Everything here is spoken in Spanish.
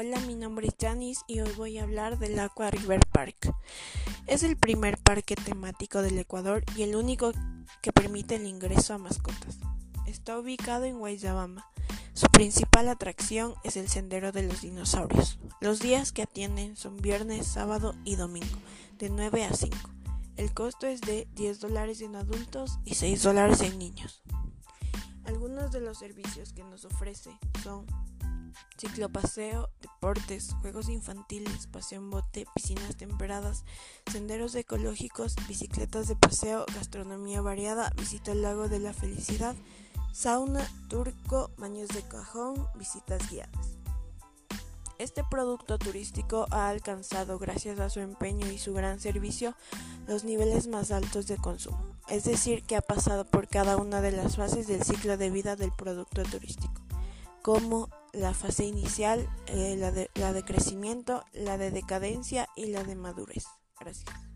Hola, mi nombre es Janice y hoy voy a hablar del Aqua River Park. Es el primer parque temático del Ecuador y el único que permite el ingreso a mascotas. Está ubicado en Guayabamba. Su principal atracción es el Sendero de los Dinosaurios. Los días que atienden son viernes, sábado y domingo, de 9 a 5. El costo es de 10 dólares en adultos y 6 dólares en niños. Algunos de los servicios que nos ofrece son ciclopaseo, deportes, juegos infantiles, paseo en bote, piscinas temperadas, senderos ecológicos, bicicletas de paseo, gastronomía variada, visita al lago de la felicidad, sauna, turco, baños de cajón, visitas guiadas. Este producto turístico ha alcanzado, gracias a su empeño y su gran servicio, los niveles más altos de consumo, es decir, que ha pasado por cada una de las fases del ciclo de vida del producto turístico, como la fase inicial, eh, la, de, la de crecimiento, la de decadencia y la de madurez. Gracias.